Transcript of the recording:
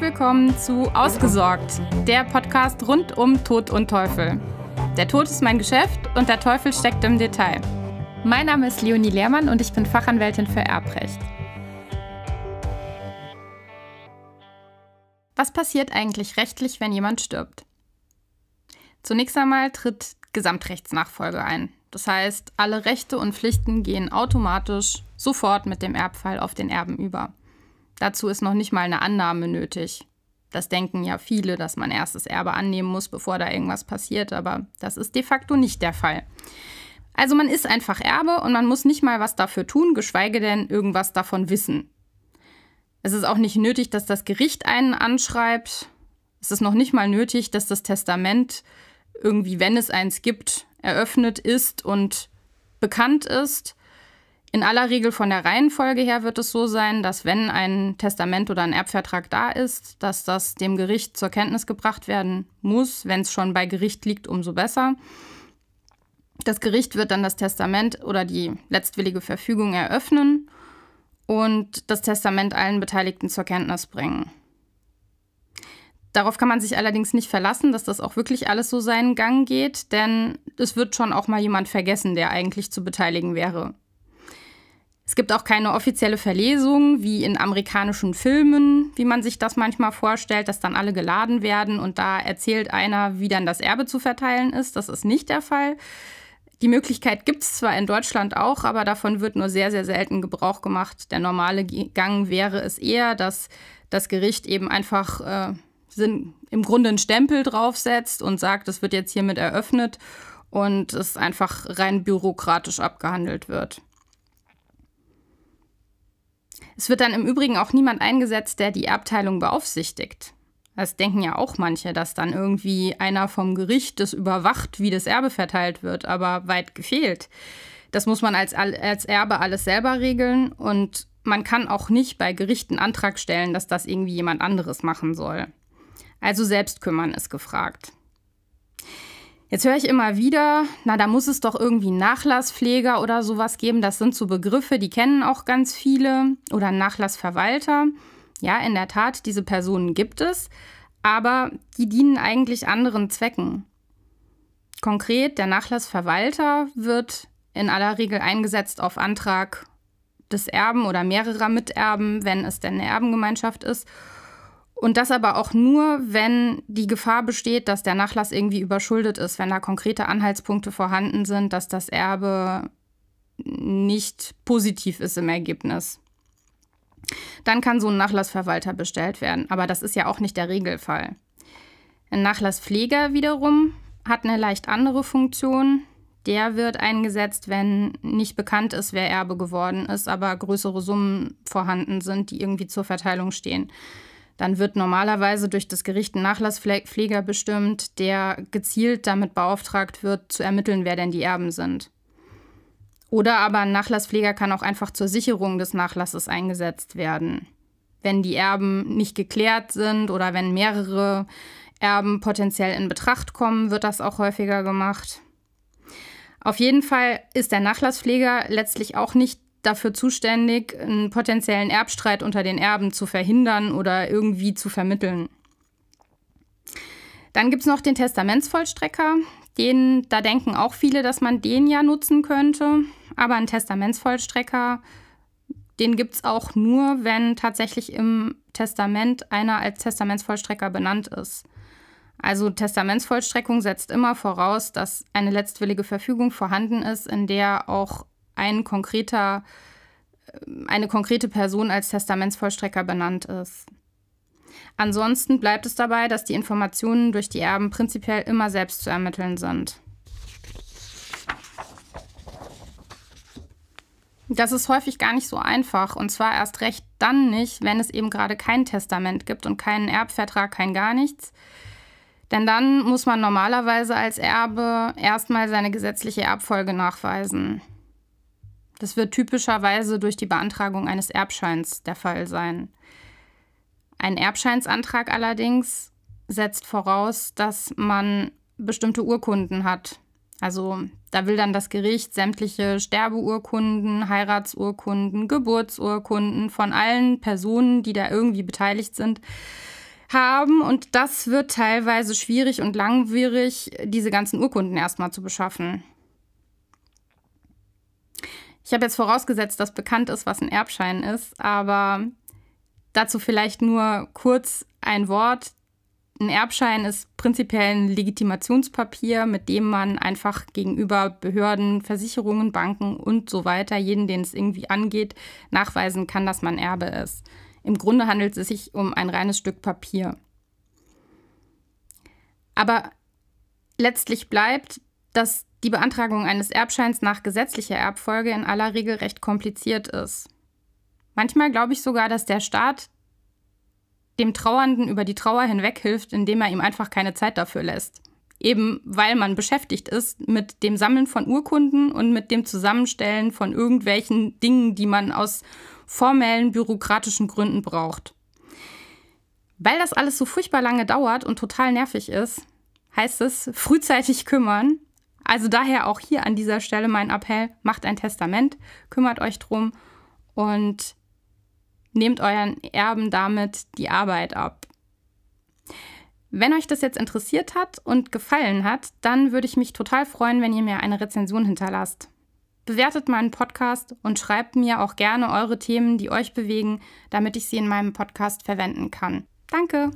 Willkommen zu Ausgesorgt, der Podcast rund um Tod und Teufel. Der Tod ist mein Geschäft und der Teufel steckt im Detail. Mein Name ist Leonie Lehrmann und ich bin Fachanwältin für Erbrecht. Was passiert eigentlich rechtlich, wenn jemand stirbt? Zunächst einmal tritt Gesamtrechtsnachfolge ein. Das heißt, alle Rechte und Pflichten gehen automatisch sofort mit dem Erbfall auf den Erben über. Dazu ist noch nicht mal eine Annahme nötig. Das denken ja viele, dass man erst das Erbe annehmen muss, bevor da irgendwas passiert, aber das ist de facto nicht der Fall. Also man ist einfach Erbe und man muss nicht mal was dafür tun, geschweige denn irgendwas davon wissen. Es ist auch nicht nötig, dass das Gericht einen anschreibt. Es ist noch nicht mal nötig, dass das Testament irgendwie, wenn es eins gibt, eröffnet ist und bekannt ist. In aller Regel von der Reihenfolge her wird es so sein, dass wenn ein Testament oder ein Erbvertrag da ist, dass das dem Gericht zur Kenntnis gebracht werden muss. Wenn es schon bei Gericht liegt, umso besser. Das Gericht wird dann das Testament oder die letztwillige Verfügung eröffnen und das Testament allen Beteiligten zur Kenntnis bringen. Darauf kann man sich allerdings nicht verlassen, dass das auch wirklich alles so seinen Gang geht, denn es wird schon auch mal jemand vergessen, der eigentlich zu beteiligen wäre. Es gibt auch keine offizielle Verlesung wie in amerikanischen Filmen, wie man sich das manchmal vorstellt, dass dann alle geladen werden und da erzählt einer, wie dann das Erbe zu verteilen ist. Das ist nicht der Fall. Die Möglichkeit gibt es zwar in Deutschland auch, aber davon wird nur sehr, sehr selten Gebrauch gemacht. Der normale Gang wäre es eher, dass das Gericht eben einfach äh, im Grunde einen Stempel draufsetzt und sagt, es wird jetzt hiermit eröffnet und es einfach rein bürokratisch abgehandelt wird. Es wird dann im Übrigen auch niemand eingesetzt, der die Erbteilung beaufsichtigt. Das denken ja auch manche, dass dann irgendwie einer vom Gericht das überwacht, wie das Erbe verteilt wird, aber weit gefehlt. Das muss man als, als Erbe alles selber regeln und man kann auch nicht bei Gerichten Antrag stellen, dass das irgendwie jemand anderes machen soll. Also selbst kümmern ist gefragt. Jetzt höre ich immer wieder, na, da muss es doch irgendwie Nachlasspfleger oder sowas geben. Das sind so Begriffe, die kennen auch ganz viele. Oder Nachlassverwalter. Ja, in der Tat, diese Personen gibt es. Aber die dienen eigentlich anderen Zwecken. Konkret, der Nachlassverwalter wird in aller Regel eingesetzt auf Antrag des Erben oder mehrerer Miterben, wenn es denn eine Erbengemeinschaft ist und das aber auch nur, wenn die Gefahr besteht, dass der Nachlass irgendwie überschuldet ist, wenn da konkrete Anhaltspunkte vorhanden sind, dass das Erbe nicht positiv ist im Ergebnis. Dann kann so ein Nachlassverwalter bestellt werden, aber das ist ja auch nicht der Regelfall. Ein Nachlasspfleger wiederum hat eine leicht andere Funktion. Der wird eingesetzt, wenn nicht bekannt ist, wer Erbe geworden ist, aber größere Summen vorhanden sind, die irgendwie zur Verteilung stehen. Dann wird normalerweise durch das Gericht ein Nachlasspfleger bestimmt, der gezielt damit beauftragt wird, zu ermitteln, wer denn die Erben sind. Oder aber ein Nachlasspfleger kann auch einfach zur Sicherung des Nachlasses eingesetzt werden. Wenn die Erben nicht geklärt sind oder wenn mehrere Erben potenziell in Betracht kommen, wird das auch häufiger gemacht. Auf jeden Fall ist der Nachlasspfleger letztlich auch nicht dafür zuständig, einen potenziellen Erbstreit unter den Erben zu verhindern oder irgendwie zu vermitteln. Dann gibt es noch den Testamentsvollstrecker. Den, da denken auch viele, dass man den ja nutzen könnte. Aber ein Testamentsvollstrecker, den gibt es auch nur, wenn tatsächlich im Testament einer als Testamentsvollstrecker benannt ist. Also Testamentsvollstreckung setzt immer voraus, dass eine letztwillige Verfügung vorhanden ist, in der auch ein konkreter, äh, eine konkrete Person als Testamentsvollstrecker benannt ist. Ansonsten bleibt es dabei, dass die Informationen durch die Erben prinzipiell immer selbst zu ermitteln sind. Das ist häufig gar nicht so einfach und zwar erst recht dann nicht, wenn es eben gerade kein Testament gibt und keinen Erbvertrag, kein gar nichts. Denn dann muss man normalerweise als Erbe erstmal seine gesetzliche Erbfolge nachweisen. Das wird typischerweise durch die Beantragung eines Erbscheins der Fall sein. Ein Erbscheinsantrag allerdings setzt voraus, dass man bestimmte Urkunden hat. Also da will dann das Gericht sämtliche Sterbeurkunden, Heiratsurkunden, Geburtsurkunden von allen Personen, die da irgendwie beteiligt sind, haben und das wird teilweise schwierig und langwierig, diese ganzen Urkunden erstmal zu beschaffen. Ich habe jetzt vorausgesetzt, dass bekannt ist, was ein Erbschein ist, aber dazu vielleicht nur kurz ein Wort. Ein Erbschein ist prinzipiell ein Legitimationspapier, mit dem man einfach gegenüber Behörden, Versicherungen, Banken und so weiter, jeden, den es irgendwie angeht, nachweisen kann, dass man Erbe ist. Im Grunde handelt es sich um ein reines Stück Papier. Aber letztlich bleibt, dass die Beantragung eines Erbscheins nach gesetzlicher Erbfolge in aller Regel recht kompliziert ist. Manchmal glaube ich sogar, dass der Staat dem Trauernden über die Trauer hinweg hilft, indem er ihm einfach keine Zeit dafür lässt. Eben weil man beschäftigt ist mit dem Sammeln von Urkunden und mit dem Zusammenstellen von irgendwelchen Dingen, die man aus formellen bürokratischen Gründen braucht. Weil das alles so furchtbar lange dauert und total nervig ist, heißt es frühzeitig kümmern. Also daher auch hier an dieser Stelle mein Appell, macht ein Testament, kümmert euch drum und nehmt euren Erben damit die Arbeit ab. Wenn euch das jetzt interessiert hat und gefallen hat, dann würde ich mich total freuen, wenn ihr mir eine Rezension hinterlasst. Bewertet meinen Podcast und schreibt mir auch gerne eure Themen, die euch bewegen, damit ich sie in meinem Podcast verwenden kann. Danke!